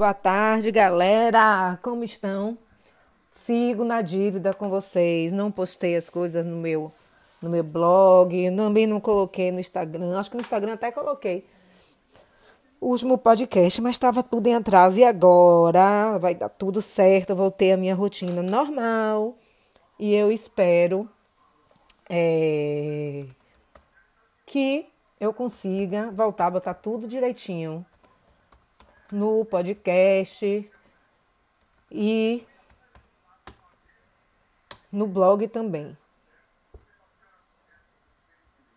Boa tarde, galera. Como estão? Sigo na dívida com vocês. Não postei as coisas no meu no meu blog, também não coloquei no Instagram. Acho que no Instagram até coloquei o último podcast, mas estava tudo em atraso. E agora vai dar tudo certo. Voltei à minha rotina normal. E eu espero é, que eu consiga voltar a botar tudo direitinho no podcast e no blog também.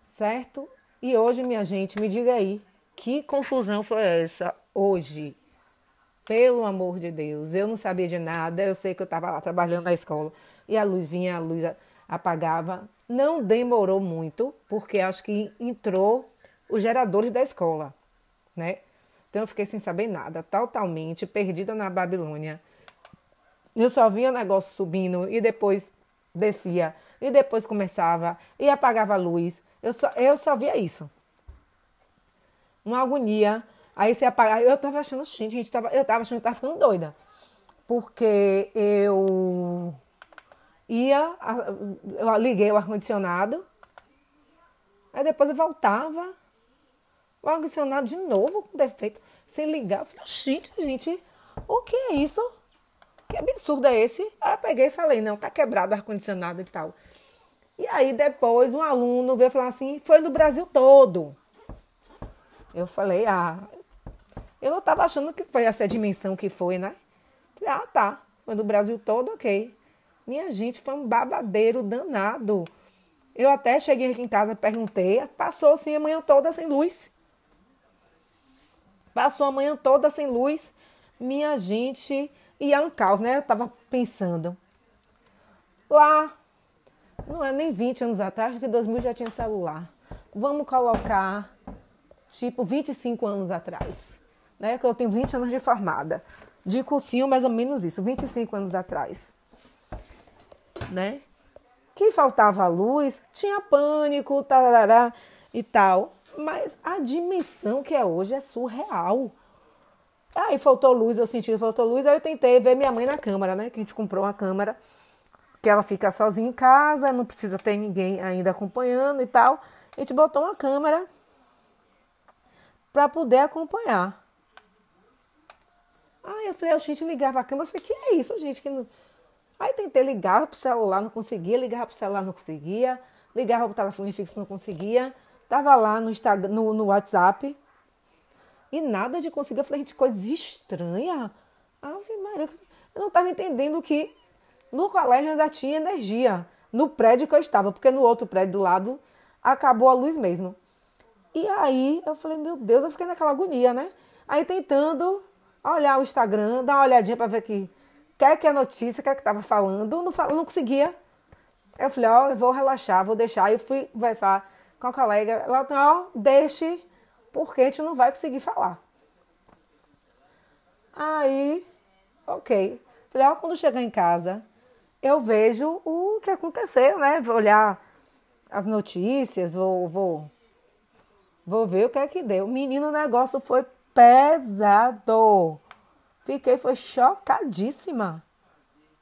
Certo? E hoje, minha gente, me diga aí, que confusão foi essa hoje? Pelo amor de Deus, eu não sabia de nada, eu sei que eu estava lá trabalhando na escola e a luz vinha, a luz apagava. Não demorou muito, porque acho que entrou os geradores da escola, né? Então eu fiquei sem saber nada, totalmente perdida na Babilônia. Eu só via o negócio subindo e depois descia, e depois começava e apagava a luz. Eu só, eu só via isso. Uma agonia. Aí você apaga. Eu tava achando, gente, gente tava, eu tava achando que tava ficando doida. Porque eu ia, eu liguei o ar-condicionado, aí depois eu voltava, o ar-condicionado de novo com defeito, sem ligar. Eu falei, gente, gente, o que é isso? Que absurdo é esse? Aí eu peguei e falei, não, tá quebrado o ar-condicionado e tal. E aí depois um aluno veio falar assim, foi no Brasil todo. Eu falei, ah, eu não estava achando que foi essa dimensão que foi, né? Falei, ah, tá, foi no Brasil todo, ok. Minha gente, foi um babadeiro danado. Eu até cheguei aqui em casa, perguntei, passou assim a manhã toda sem luz. Passou a manhã toda sem luz. Minha gente, e é um caos, né? Eu tava pensando. Lá, não é nem 20 anos atrás, que 2000 já tinha celular. Vamos colocar, tipo, 25 anos atrás. Né? Que eu tenho 20 anos de formada. De cursinho, mais ou menos isso, 25 anos atrás. Né? Que faltava luz, tinha pânico, tarará e tal. Mas a dimensão que é hoje é surreal. Aí faltou luz, eu senti que faltou luz, aí eu tentei ver minha mãe na câmara, né? Que a gente comprou uma câmera que ela fica sozinha em casa, não precisa ter ninguém ainda acompanhando e tal. A gente botou uma câmera para poder acompanhar. Aí eu falei, a gente ligava a câmera, eu falei, que é isso, gente? Que não... Aí tentei ligar pro celular, não conseguia, ligava pro celular, não conseguia, ligava pro telefone fixo, não conseguia. Tava lá no, Instagram, no, no WhatsApp e nada de conseguir. Eu falei, gente, coisa estranha. Ave Maria, eu não estava entendendo que no colégio ainda tinha energia. No prédio que eu estava, porque no outro prédio do lado acabou a luz mesmo. E aí eu falei, meu Deus, eu fiquei naquela agonia, né? Aí tentando olhar o Instagram, dar uma olhadinha para ver que quer que a notícia, quer que estava falando, não, não conseguia. Eu falei, ó, oh, eu vou relaxar, vou deixar. Eu fui conversar com a colega, ela ó, deixe, porque a gente não vai conseguir falar. Aí, ok. Falei, ó, quando chegar em casa, eu vejo o que aconteceu, né? Vou olhar as notícias, vou, vou, vou ver o que é que deu. Menino, o negócio foi pesado. Fiquei, foi chocadíssima.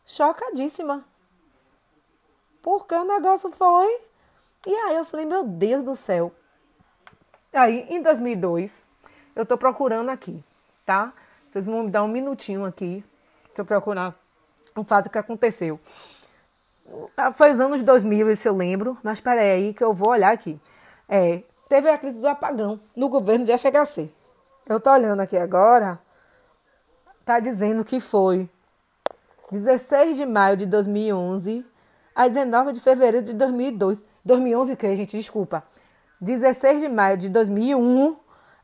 Chocadíssima. Porque o negócio foi e aí eu falei, meu Deus do céu. Aí, em 2002, eu tô procurando aqui, tá? Vocês vão me dar um minutinho aqui, se eu procurar um fato que aconteceu. Ah, foi os anos 2000, isso eu lembro, mas espera aí que eu vou olhar aqui. É, teve a crise do apagão no governo de FHC. Eu tô olhando aqui agora, tá dizendo que foi 16 de maio de 2011 a 19 de fevereiro de 2002. 2011 que, gente? Desculpa. 16 de maio de 2001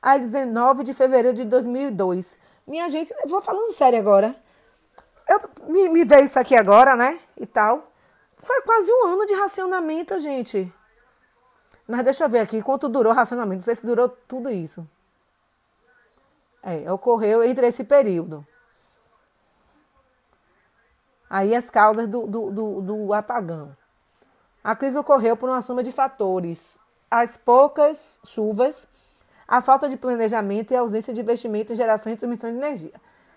a 19 de fevereiro de 2002. Minha gente, vou falando sério agora. Eu, me, me veio isso aqui agora, né? E tal. Foi quase um ano de racionamento, gente. Mas deixa eu ver aqui quanto durou o racionamento. Não sei se durou tudo isso. É, ocorreu entre esse período. Aí as causas do, do, do, do apagão. A crise ocorreu por uma soma de fatores: as poucas chuvas, a falta de planejamento e a ausência de investimento em geração e transmissão de energia.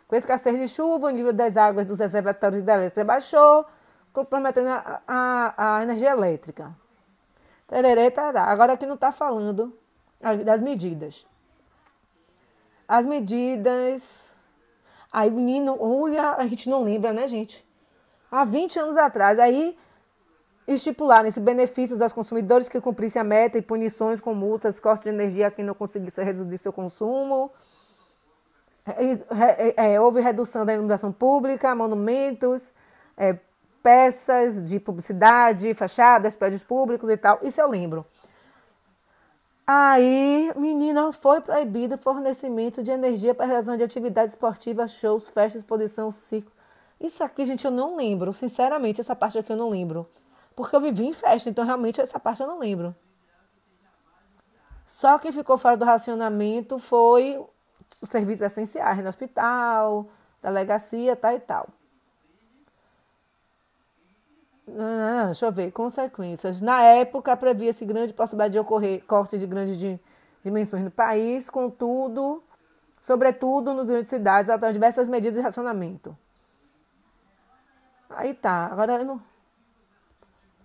Com a escassez de chuva, o nível das águas dos reservatórios da elétrica baixou, comprometendo a, a, a energia elétrica. Tererê. Agora aqui não está falando das medidas. As medidas. Aí, menino, olha, a gente não lembra, né, gente? Há 20 anos atrás, aí estipularam esse benefícios aos consumidores que cumprissem a meta e punições com multas, corte de energia a quem não conseguisse reduzir seu consumo. É, é, houve redução da iluminação pública, monumentos, é, peças de publicidade, fachadas, prédios públicos e tal. Isso eu lembro. Aí, menina, foi proibido o fornecimento de energia para realização de atividades esportivas, shows, festas, exposição, circo. Isso aqui, gente, eu não lembro. Sinceramente, essa parte aqui eu não lembro. Porque eu vivi em festa, então realmente essa parte eu não lembro. Só quem ficou fora do racionamento foi os serviços essenciais, no hospital, delegacia, tal e tal. Ah, deixa eu ver, consequências. Na época, previa-se grande possibilidade de ocorrer cortes de grandes dimensões no país, contudo, sobretudo nos grandes cidades, atrás diversas medidas de racionamento. Aí tá, agora eu não.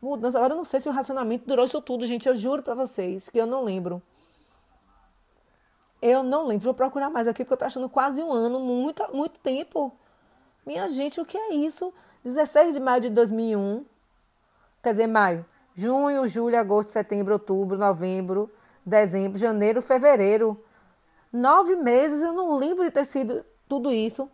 Mudança, agora eu não sei se o racionamento durou isso tudo, gente. Eu juro pra vocês que eu não lembro. Eu não lembro. Vou procurar mais aqui, porque eu tô achando quase um ano, muito, muito tempo. Minha gente, o que é isso? 16 de maio de 2001 quer dizer, maio, junho, julho, agosto, setembro, outubro, novembro, dezembro, janeiro, fevereiro. Nove meses, eu não lembro de ter sido tudo isso.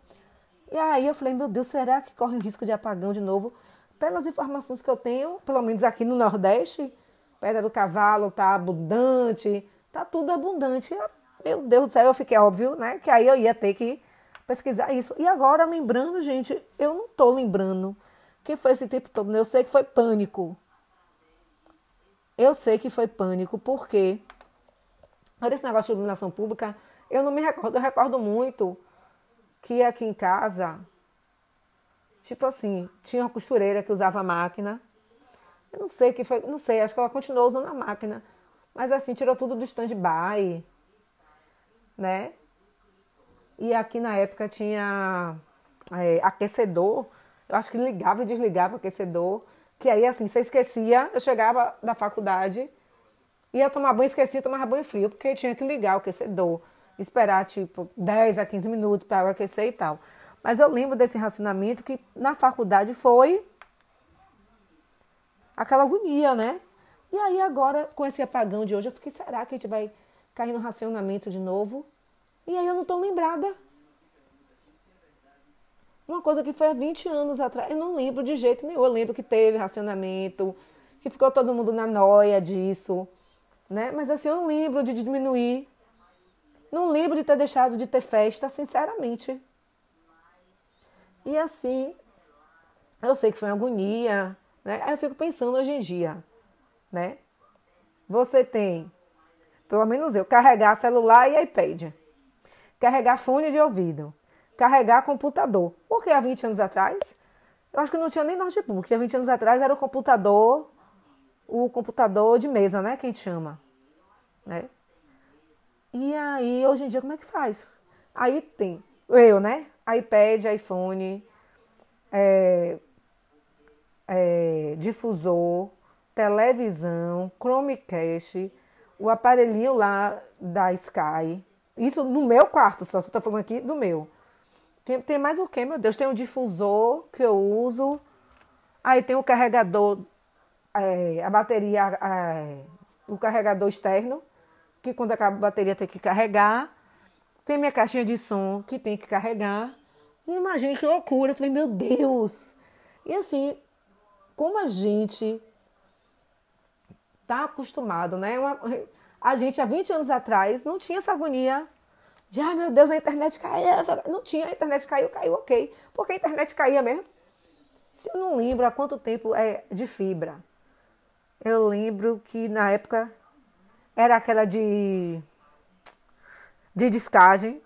E aí eu falei, meu Deus, será que corre o risco de apagão de novo? Pelas informações que eu tenho, pelo menos aqui no Nordeste, Pedra do Cavalo tá abundante, tá tudo abundante. Meu Deus do céu, eu fiquei óbvio, né? Que aí eu ia ter que pesquisar isso. E agora, lembrando, gente, eu não tô lembrando que foi esse tempo todo? Eu sei que foi pânico. Eu sei que foi pânico, porque olha esse negócio de iluminação pública, eu não me recordo, eu recordo muito que aqui em casa, tipo assim, tinha uma costureira que usava a máquina. Eu não sei que foi, não sei, acho que ela continuou usando a máquina. Mas assim, tirou tudo do stand-by, né? E aqui na época tinha é, aquecedor eu acho que ligava e desligava o aquecedor. Que aí, assim, você esquecia, eu chegava da faculdade, ia tomar banho, esquecia, tomava banho frio, porque tinha que ligar o aquecedor, esperar, tipo, 10 a 15 minutos para aquecer e tal. Mas eu lembro desse racionamento que na faculdade foi aquela agonia, né? E aí agora, com esse apagão de hoje, eu fiquei, será que a gente vai cair no racionamento de novo? E aí eu não estou lembrada. Uma coisa que foi há 20 anos atrás. Eu não lembro de jeito nenhum. Eu lembro que teve racionamento, que ficou todo mundo na noia disso. Né? Mas assim, eu não lembro de diminuir. Não lembro de ter deixado de ter festa, sinceramente. E assim, eu sei que foi agonia, né? Aí eu fico pensando hoje em dia, né? Você tem, pelo menos eu, carregar celular e iPad, carregar fone de ouvido, carregar computador. Porque há 20 anos atrás, eu acho que não tinha nem notebook. Há 20 anos atrás era o computador, o computador de mesa, né? Que a gente chama. Né? E aí, hoje em dia, como é que faz? Aí tem eu, né? iPad, iPhone, é, é, difusor, televisão, Chromecast, o aparelhinho lá da Sky. Isso no meu quarto, só estou falando aqui do meu. Tem, tem mais o que, meu Deus? Tem o difusor que eu uso. Aí tem o carregador, é, a bateria, é, o carregador externo, que quando acaba a bateria tem que carregar. Tem minha caixinha de som que tem que carregar. Imagine que loucura. Eu falei, meu Deus! E assim, como a gente tá acostumado, né? Uma, a gente há 20 anos atrás não tinha essa agonia de, ai meu Deus, a internet caiu. Não tinha, a internet caiu, caiu, ok. Porque a internet caía mesmo. Se eu não lembro há quanto tempo é de fibra. Eu lembro que na época era aquela de, de descagem.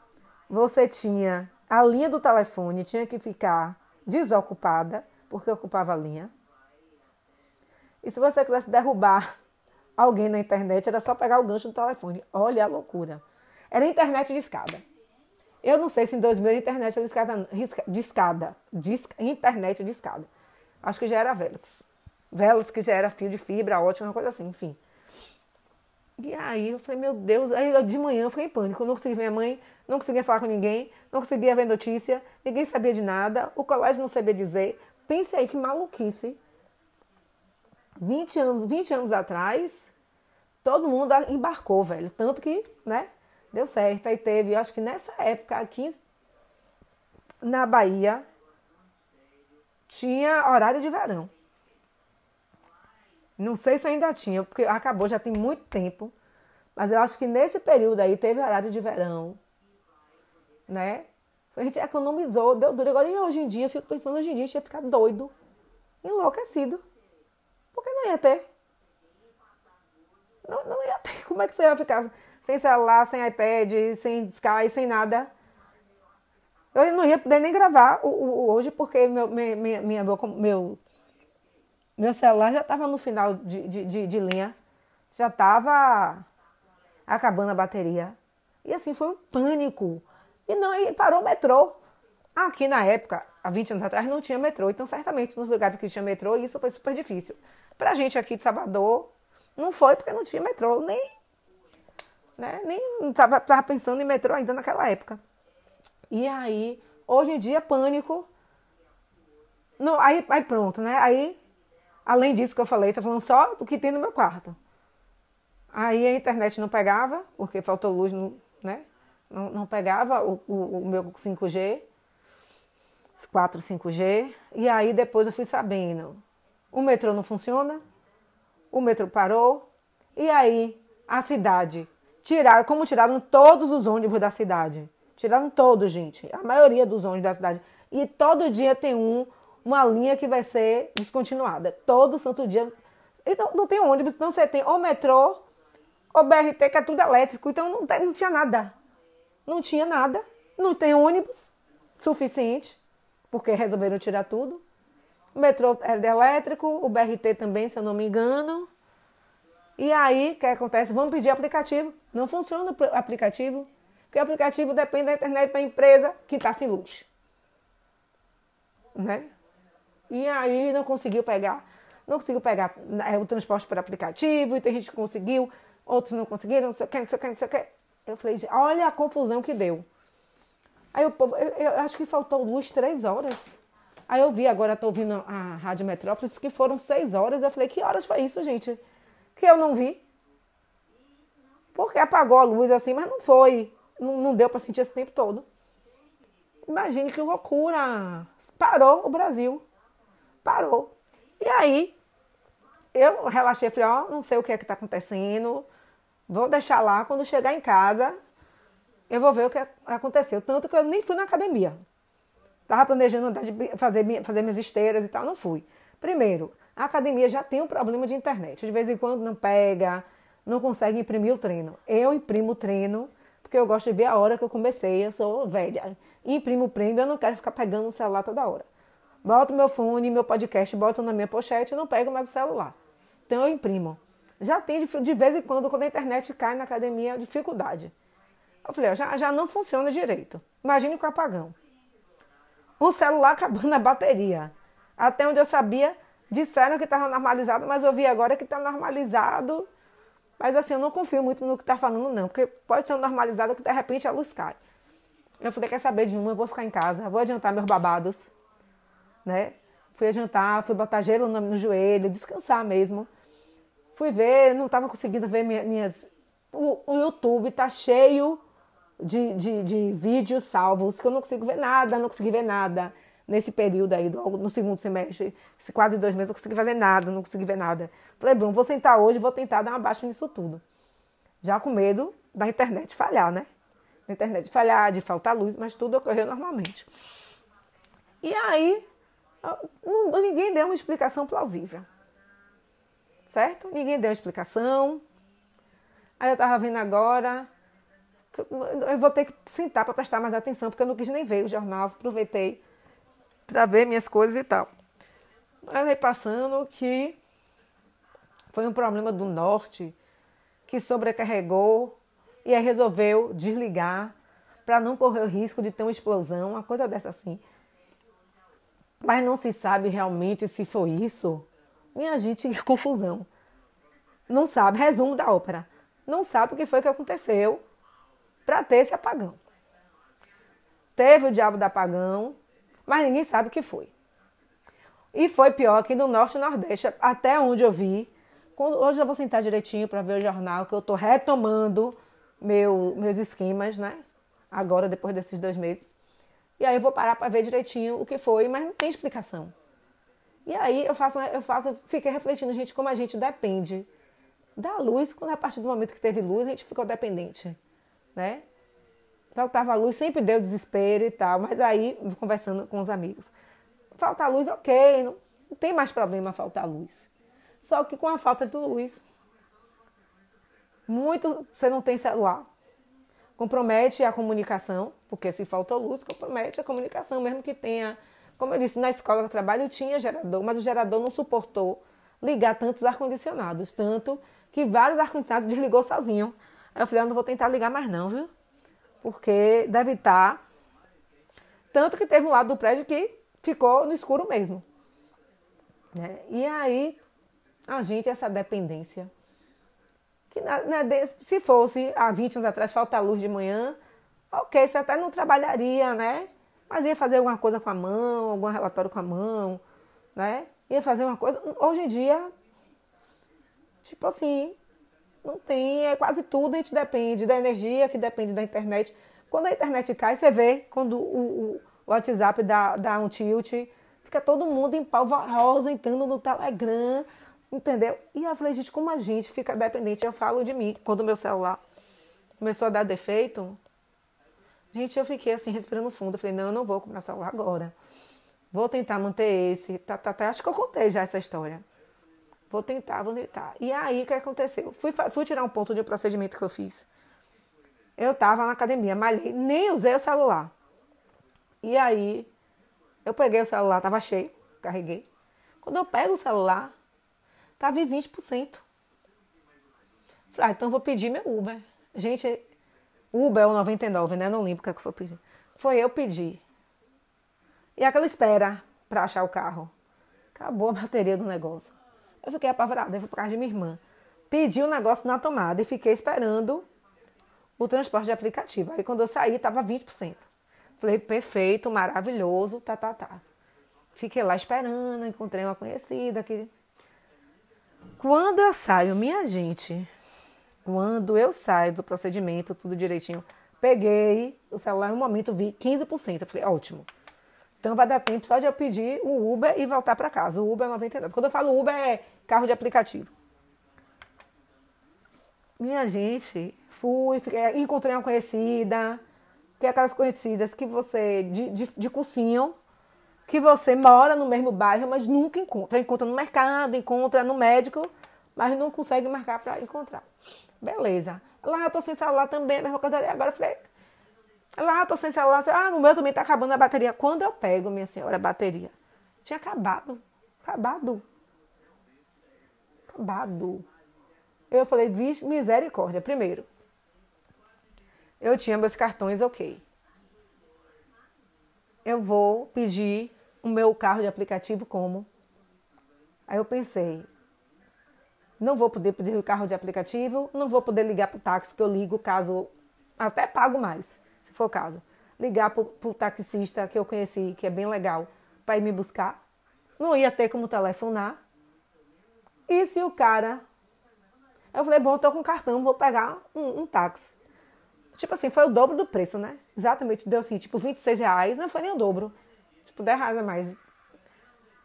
Você tinha a linha do telefone, tinha que ficar desocupada, porque ocupava a linha. E se você quisesse derrubar alguém na internet, era só pegar o gancho do telefone. Olha a loucura. Era internet de escada. Eu não sei se em 2000 a internet era discada, discada, disca, internet discada. Acho que já era Velox. Velox que já era fio de fibra, ótima, coisa assim, enfim. E aí eu falei, meu Deus, aí de manhã eu fiquei em pânico, eu não conseguia ver minha mãe, não conseguia falar com ninguém, não conseguia ver notícia, ninguém sabia de nada, o colégio não sabia dizer. Pense aí que maluquice. 20 anos, 20 anos atrás, todo mundo embarcou, velho. Tanto que, né, deu certo. Aí teve, eu acho que nessa época aqui na Bahia, tinha horário de verão. Não sei se ainda tinha, porque acabou já tem muito tempo. Mas eu acho que nesse período aí teve horário de verão. Né? A gente economizou, deu duro. Agora, hoje em dia, eu fico pensando, hoje em dia a gente ia ficar doido, enlouquecido. Porque não ia ter. Não, não ia ter. Como é que você ia ficar sem celular, sem iPad, sem Sky, sem nada? Eu não ia poder nem gravar o, o hoje, porque meu, minha, minha, meu, meu celular já estava no final de, de, de, de linha. Já estava acabando a bateria. E assim, foi um pânico. E não, e parou o metrô. Aqui na época, há 20 anos atrás, não tinha metrô. Então, certamente, nos lugares que tinha metrô, isso foi super difícil. Pra gente aqui de Salvador, não foi porque não tinha metrô. Nem, né, nem estava pensando em metrô ainda naquela época. E aí, hoje em dia, pânico. Não, aí, aí pronto, né? Aí, além disso que eu falei, tô falando só do que tem no meu quarto. Aí a internet não pegava, porque faltou luz, né? Não, não pegava o, o, o meu 5G, 4, 5G. E aí depois eu fui sabendo. O metrô não funciona, o metrô parou. E aí a cidade tiraram, como tiraram todos os ônibus da cidade. Tiraram todos, gente. A maioria dos ônibus da cidade. E todo dia tem um, uma linha que vai ser descontinuada. Todo santo dia. Então não tem ônibus, então você tem o metrô, o BRT, que é tudo elétrico. Então não, tem, não tinha nada. Não tinha nada. Não tem ônibus suficiente, porque resolveram tirar tudo. O metrô é elétrico, o BRT também, se eu não me engano. E aí, o que acontece? Vamos pedir aplicativo. Não funciona o aplicativo. Porque o aplicativo depende da internet da empresa que está sem luz. Né? E aí não conseguiu pegar, não conseguiu pegar é, o transporte por aplicativo, e tem gente que conseguiu, outros não conseguiram, não sei o que, não sei o que, não sei o que. Eu falei, olha a confusão que deu. Aí o povo, eu, eu acho que faltou luz três horas. Aí eu vi, agora estou ouvindo a Rádio Metrópolis, que foram seis horas. Eu falei, que horas foi isso, gente? Que eu não vi. Porque apagou a luz assim, mas não foi. Não, não deu para sentir esse tempo todo. Imagine que loucura! Parou o Brasil. Parou. E aí, eu relaxei, falei, ó, oh, não sei o que é que está acontecendo. Vou deixar lá, quando chegar em casa, eu vou ver o que aconteceu. Tanto que eu nem fui na academia. Tava planejando andar de fazer, fazer minhas esteiras e tal, não fui. Primeiro, a academia já tem um problema de internet. De vez em quando não pega, não consegue imprimir o treino. Eu imprimo o treino porque eu gosto de ver a hora que eu comecei, eu sou velha. Imprimo o prêmio, eu não quero ficar pegando o celular toda hora. Boto meu fone, meu podcast, boto na minha pochete e não pego mais o celular. Então eu imprimo. Já tem de, vez em quando, quando a internet cai na academia, dificuldade. Eu falei, já, já não funciona direito. Imagine com apagão. O celular acabando a bateria. Até onde eu sabia, disseram que estava normalizado, mas eu vi agora que está normalizado mas assim, eu não confio muito no que tá falando, não, porque pode ser normalizado que de repente a luz cai. Eu falei, quer saber de uma, eu vou ficar em casa, vou adiantar meus babados, né? Fui adiantar, fui botar gelo no, no joelho, descansar mesmo. Fui ver, não estava conseguindo ver minhas. O, o, YouTube tá cheio de, de, de vídeos salvos, que eu não consigo ver nada, não consegui ver nada nesse período aí, do, no segundo semestre, esse quase dois meses, eu consegui fazer nada, não consegui ver nada. Falei, Bruno, vou sentar hoje, vou tentar dar uma baixa nisso tudo. Já com medo da internet falhar, né? Da internet falhar, de faltar luz, mas tudo ocorreu normalmente. E aí, não, ninguém deu uma explicação plausível. Certo? Ninguém deu uma explicação. Aí eu tava vendo agora. Eu vou ter que sentar para prestar mais atenção, porque eu não quis nem ver o jornal, aproveitei para ver minhas coisas e tal. Aí passando que foi um problema do norte que sobrecarregou e aí resolveu desligar para não correr o risco de ter uma explosão, uma coisa dessa assim. Mas não se sabe realmente se foi isso. Minha gente, que confusão. Não sabe, resumo da ópera. Não sabe o que foi que aconteceu para ter esse apagão. Teve o diabo do apagão, mas ninguém sabe o que foi. E foi pior aqui no Norte e Nordeste, até onde eu vi. Quando, hoje eu vou sentar direitinho para ver o jornal, que eu estou retomando meu, meus esquemas, né? Agora, depois desses dois meses. E aí eu vou parar para ver direitinho o que foi, mas não tem explicação. E aí eu faço, eu faço, fiquei refletindo, gente, como a gente depende da luz, quando a partir do momento que teve luz, a gente ficou dependente, né? Faltava luz, sempre deu desespero e tal, mas aí, conversando com os amigos, falta luz, ok, não, não tem mais problema faltar luz. Só que com a falta de luz, muito você não tem celular, compromete a comunicação, porque se faltou luz, compromete a comunicação, mesmo que tenha. Como eu disse, na escola que eu trabalho tinha gerador, mas o gerador não suportou ligar tantos ar-condicionados, tanto que vários ar-condicionados desligou sozinho. Aí eu falei, eu não vou tentar ligar mais não, viu? Porque deve estar. Tá tanto que teve um lado do prédio que ficou no escuro mesmo. Né? E aí, a gente, essa dependência que né, se fosse há 20 anos atrás faltar luz de manhã, ok, você até não trabalharia, né? Mas ia fazer alguma coisa com a mão, algum relatório com a mão, né? Ia fazer uma coisa. Hoje em dia, tipo assim, não tem, é quase tudo a gente depende da energia, que depende da internet. Quando a internet cai, você vê, quando o, o, WhatsApp dá, dá um tilt, fica todo mundo em rosa entrando no Telegram, Entendeu? E eu falei, gente, como a gente fica dependente? Eu falo de mim. Quando o meu celular começou a dar defeito, gente, eu fiquei assim, respirando fundo. Eu falei, não, eu não vou comprar celular agora. Vou tentar manter esse. Tá, tá, tá. Acho que eu contei já essa história. Vou tentar, vou tentar. E aí, o que aconteceu? Fui, fui tirar um ponto de procedimento que eu fiz. Eu tava na academia, malhei, nem usei o celular. E aí, eu peguei o celular, tava cheio, carreguei. Quando eu pego o celular, Estava em 20%. Falei, ah, então vou pedir meu Uber. Gente, Uber é o 99, né? Não lembro o que, é que foi pedir. Foi eu pedir. E aquela espera para achar o carro. Acabou a bateria do negócio. Eu fiquei apavorada, eu fui para casa de minha irmã. Pedi o um negócio na tomada e fiquei esperando o transporte de aplicativo. Aí quando eu saí, estava 20%. Falei, perfeito, maravilhoso, tá, tá, tá. Fiquei lá esperando, encontrei uma conhecida que quando eu saio, minha gente, quando eu saio do procedimento, tudo direitinho, peguei o celular um momento, vi 15%. Eu falei, ótimo. Então vai dar tempo só de eu pedir o Uber e voltar para casa. O Uber é 99. Quando eu falo Uber, é carro de aplicativo. Minha gente, fui, encontrei uma conhecida, que é aquelas conhecidas que você, de, de, de cursinho, que você mora no mesmo bairro, mas nunca encontra. Encontra no mercado, encontra no médico, mas não consegue marcar para encontrar. Beleza. Lá eu tô sem celular também, mesma coisa. Agora eu falei, lá eu tô sem celular. Ah, no meu também tá acabando a bateria. Quando eu pego, minha senhora, a bateria, tinha acabado. Acabado. Acabado. Eu falei, vixe, misericórdia. Primeiro, eu tinha meus cartões ok. Eu vou pedir o meu carro de aplicativo como? Aí eu pensei, não vou poder pedir o carro de aplicativo, não vou poder ligar para o táxi que eu ligo caso até pago mais, se for o caso. Ligar para o taxista que eu conheci, que é bem legal, para ir me buscar. Não ia ter como telefonar. E se o cara. Eu falei, bom, tô com cartão, vou pegar um, um táxi. Tipo assim, foi o dobro do preço, né? Exatamente, deu assim, tipo 26 reais, não foi nem o dobro tipo 10 reais a mais.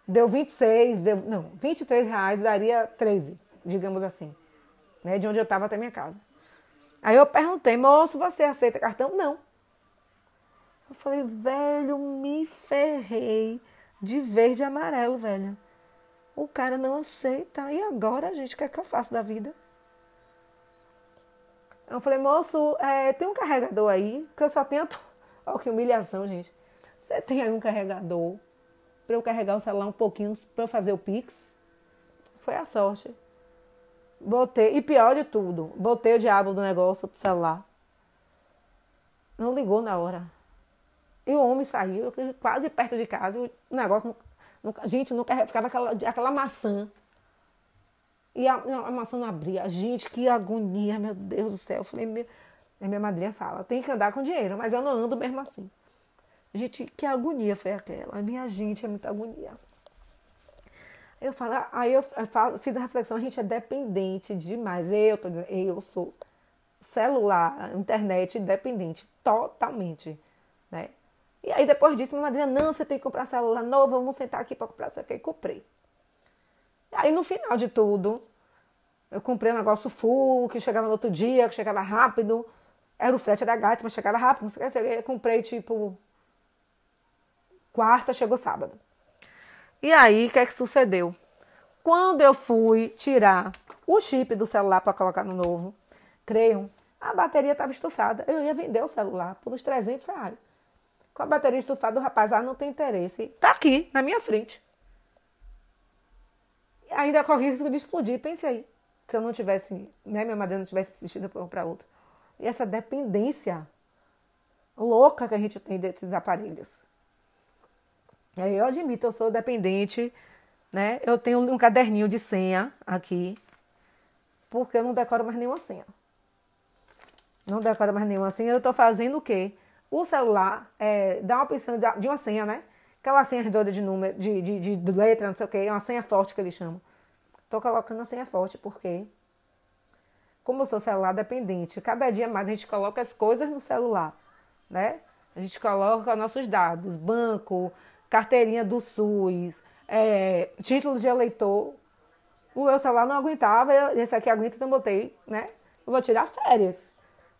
Deu 26, deu, não, 23 reais daria 13, digamos assim. Né, de onde eu estava até minha casa. Aí eu perguntei, moço, você aceita cartão? Não. Eu falei, velho, me ferrei de verde e amarelo, velho. O cara não aceita. E agora, gente, o que é que eu faço da vida? Eu falei, moço, é, tem um carregador aí, que eu só tenho. Olha que humilhação, gente. Você tem aí um carregador para eu carregar o celular um pouquinho para fazer o Pix? Foi a sorte. Botei, e pior de tudo, botei o diabo do negócio do celular. Não ligou na hora. E o homem saiu, quase perto de casa, o negócio. Gente, não ficava aquela, aquela maçã. E a, a, maçã não abria. Gente, que agonia, meu Deus do céu. Eu falei, minha madrinha fala, tem que andar com dinheiro, mas eu não ando mesmo assim. Gente, que agonia foi aquela. A minha gente é muita agonia. Eu falo, aí eu falo, fiz a reflexão, a gente é dependente demais. Eu, tô eu sou celular, internet dependente, totalmente, né? E aí depois disso, minha madrinha, não, você tem que comprar celular novo, vamos sentar aqui para comprar isso aqui. E comprei. E aí no final de tudo, eu comprei um negócio full, que chegava no outro dia, que chegava rápido. Era o frete da gata, mas chegava rápido. Eu comprei tipo quarta, chegou sábado. E aí, o que é que sucedeu? Quando eu fui tirar o chip do celular para colocar no novo, creiam, a bateria estava estufada. Eu ia vender o celular por uns 300 reais. Com a bateria estufada, o rapaz, ah, não tem interesse. Tá aqui, na minha frente. Ainda corri o risco de explodir. Pense aí. Se eu não tivesse, né, minha madeira não tivesse assistido para outro. E essa dependência louca que a gente tem desses aparelhos. Eu admito, eu sou dependente, né? Eu tenho um caderninho de senha aqui, porque eu não decoro mais nenhuma senha. Não decoro mais nenhuma senha. Eu estou fazendo o quê? O celular é, dá uma opção de, de uma senha, né? Aquela senha redonda de número, de, de, de letra, não sei o quê, é uma senha forte que eles chamam. Estou colocando a senha forte porque, como eu sou celular dependente, cada dia mais a gente coloca as coisas no celular, né? A gente coloca nossos dados, banco, carteirinha do SUS, é, título de eleitor. O meu celular não aguentava, esse aqui aguenta, então botei, né? Eu vou tirar férias.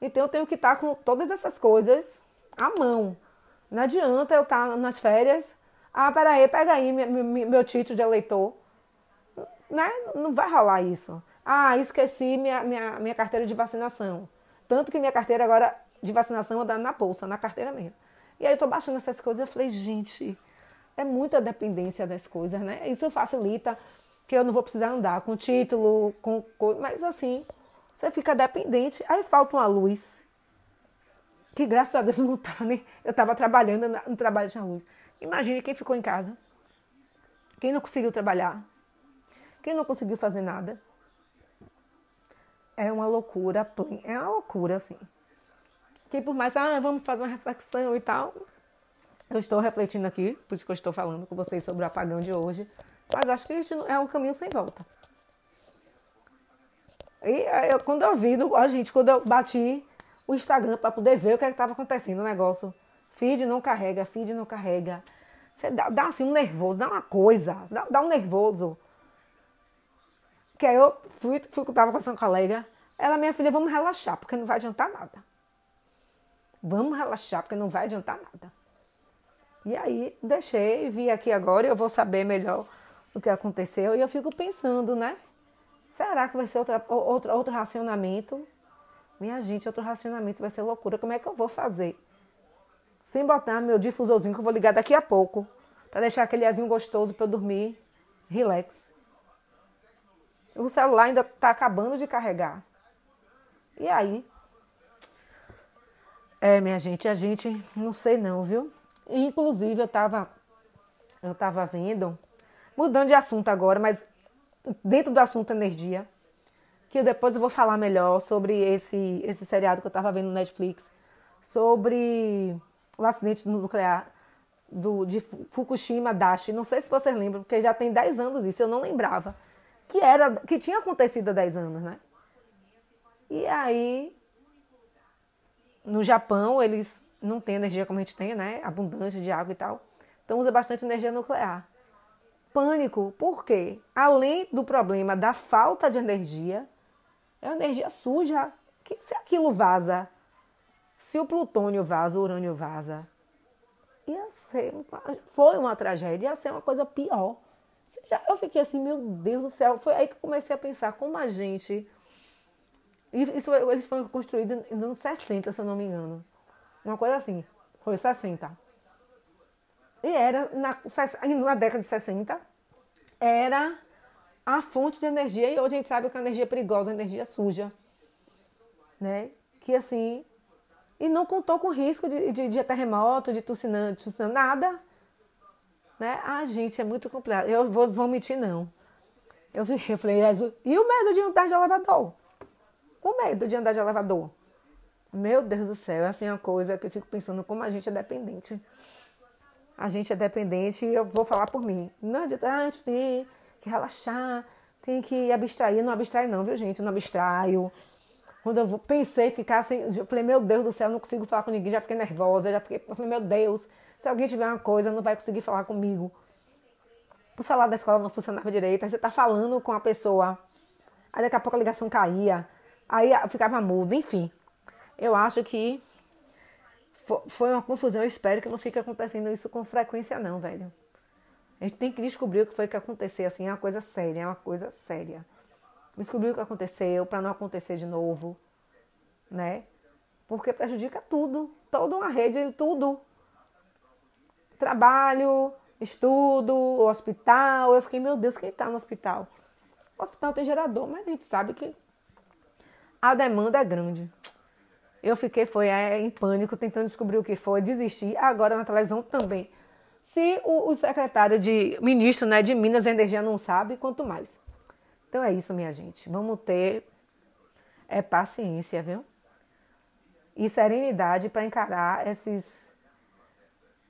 Então eu tenho que estar com todas essas coisas à mão. Não adianta eu estar nas férias. Ah, peraí, pega aí meu, título de eleitor. Né? Não vai rolar isso. Ah, esqueci minha, minha, minha carteira de vacinação. Tanto que minha carteira agora de vacinação anda na bolsa, na carteira mesmo. E aí eu tô baixando essas coisas e falei, gente, é muita dependência das coisas, né? Isso facilita que eu não vou precisar andar com título, com, com mas assim, você fica dependente, aí falta uma luz. Que graças a Deus não estava nem. Eu estava trabalhando no trabalho de luz. Imagine quem ficou em casa. Quem não conseguiu trabalhar. Quem não conseguiu fazer nada. É uma loucura, é uma loucura, assim. Que por mais, ah, vamos fazer uma reflexão e tal. Eu estou refletindo aqui, por isso que eu estou falando com vocês sobre o apagão de hoje. Mas acho que isso é um caminho sem volta. E eu, quando eu vi, a gente, quando eu bati o Instagram para poder ver o que é estava acontecendo o negócio. Feed não carrega, feed não carrega. Você dá, dá assim um nervoso, dá uma coisa, dá, dá um nervoso. Que aí eu fui, fui tava com essa colega. Ela, minha filha, vamos relaxar, porque não vai adiantar nada. Vamos relaxar, porque não vai adiantar nada. E aí deixei, vi aqui agora, eu vou saber melhor o que aconteceu. E eu fico pensando, né? Será que vai ser outra, outra, outro racionamento? Minha gente, outro racionamento vai ser loucura. Como é que eu vou fazer? Sem botar meu difusorzinho que eu vou ligar daqui a pouco. Para deixar aquele azinho gostoso para eu dormir. Relax. O celular ainda está acabando de carregar. E aí? É, minha gente, a gente não sei não, viu? Inclusive, eu estava eu tava vendo, mudando de assunto agora, mas dentro do assunto energia, que depois eu vou falar melhor sobre esse, esse seriado que eu estava vendo no Netflix, sobre o acidente nuclear do, de Fukushima Dashi. Não sei se vocês lembram, porque já tem 10 anos isso, eu não lembrava. Que, era, que tinha acontecido há 10 anos, né? E aí, no Japão, eles não tem energia como a gente tem, né? Abundância de água e tal. Então usa bastante energia nuclear. Pânico, por quê? Além do problema da falta de energia, é uma energia suja. Que, se aquilo vaza, se o plutônio vaza, o urânio vaza, ia ser foi uma tragédia, ia ser uma coisa pior. Já, eu fiquei assim, meu Deus do céu. Foi aí que comecei a pensar como a gente. Isso, eles foram construídos nos anos 60, se eu não me engano. Uma coisa assim. Foi 60. E era, na, na década de 60, era a fonte de energia. E hoje a gente sabe que a energia é perigosa, a energia suja. Né? Que assim, E não contou com risco de, de, de terremoto, de tsunami, nada. Né? Ah, gente, é muito complicado. Eu vou, vou mentir, não. Eu, eu falei, Jesus, e o medo de andar de elevador? O medo de andar de elevador. Meu Deus do céu, é assim uma coisa que eu fico pensando como a gente é dependente. A gente é dependente e eu vou falar por mim. Não adianta, a gente tem que relaxar, tem que abstrair. Não abstrai não, viu gente? Eu não abstraio. Quando eu pensei ficar assim, eu falei, meu Deus do céu, não consigo falar com ninguém, já fiquei nervosa, já fiquei, eu falei, meu Deus, se alguém tiver uma coisa, não vai conseguir falar comigo. O celular da escola não funcionava direito, aí você tá falando com a pessoa, aí daqui a pouco a ligação caía, aí ficava mudo, enfim. Eu acho que foi uma confusão. Eu espero que não fique acontecendo isso com frequência, não, velho. A gente tem que descobrir o que foi que aconteceu. Assim, é uma coisa séria, é uma coisa séria. Descobrir o que aconteceu para não acontecer de novo, né? Porque prejudica tudo, toda uma rede, tudo. Trabalho, estudo, hospital. Eu fiquei, meu Deus, quem está no hospital? O hospital tem gerador, mas a gente sabe que a demanda é grande. Eu fiquei, foi é, em pânico, tentando descobrir o que foi, desisti. Agora na televisão também. Se o, o secretário de ministro né, de Minas e Energia não sabe, quanto mais. Então é isso, minha gente. Vamos ter é, paciência, viu? E serenidade para encarar esses,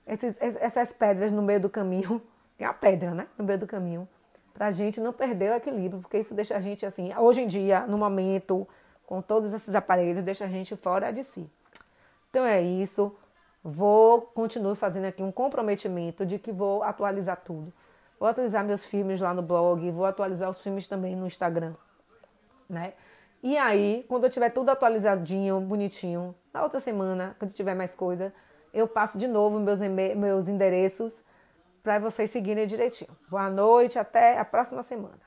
esses, essas pedras no meio do caminho. Tem a pedra, né? No meio do caminho. Para a gente não perder o equilíbrio, porque isso deixa a gente assim, hoje em dia, no momento com todos esses aparelhos, deixa a gente fora de si. Então é isso. Vou continuar fazendo aqui um comprometimento de que vou atualizar tudo. Vou atualizar meus filmes lá no blog, vou atualizar os filmes também no Instagram, né? E aí, quando eu tiver tudo atualizadinho, bonitinho, na outra semana, quando tiver mais coisa, eu passo de novo meus, meus endereços para vocês seguirem direitinho. Boa noite, até a próxima semana.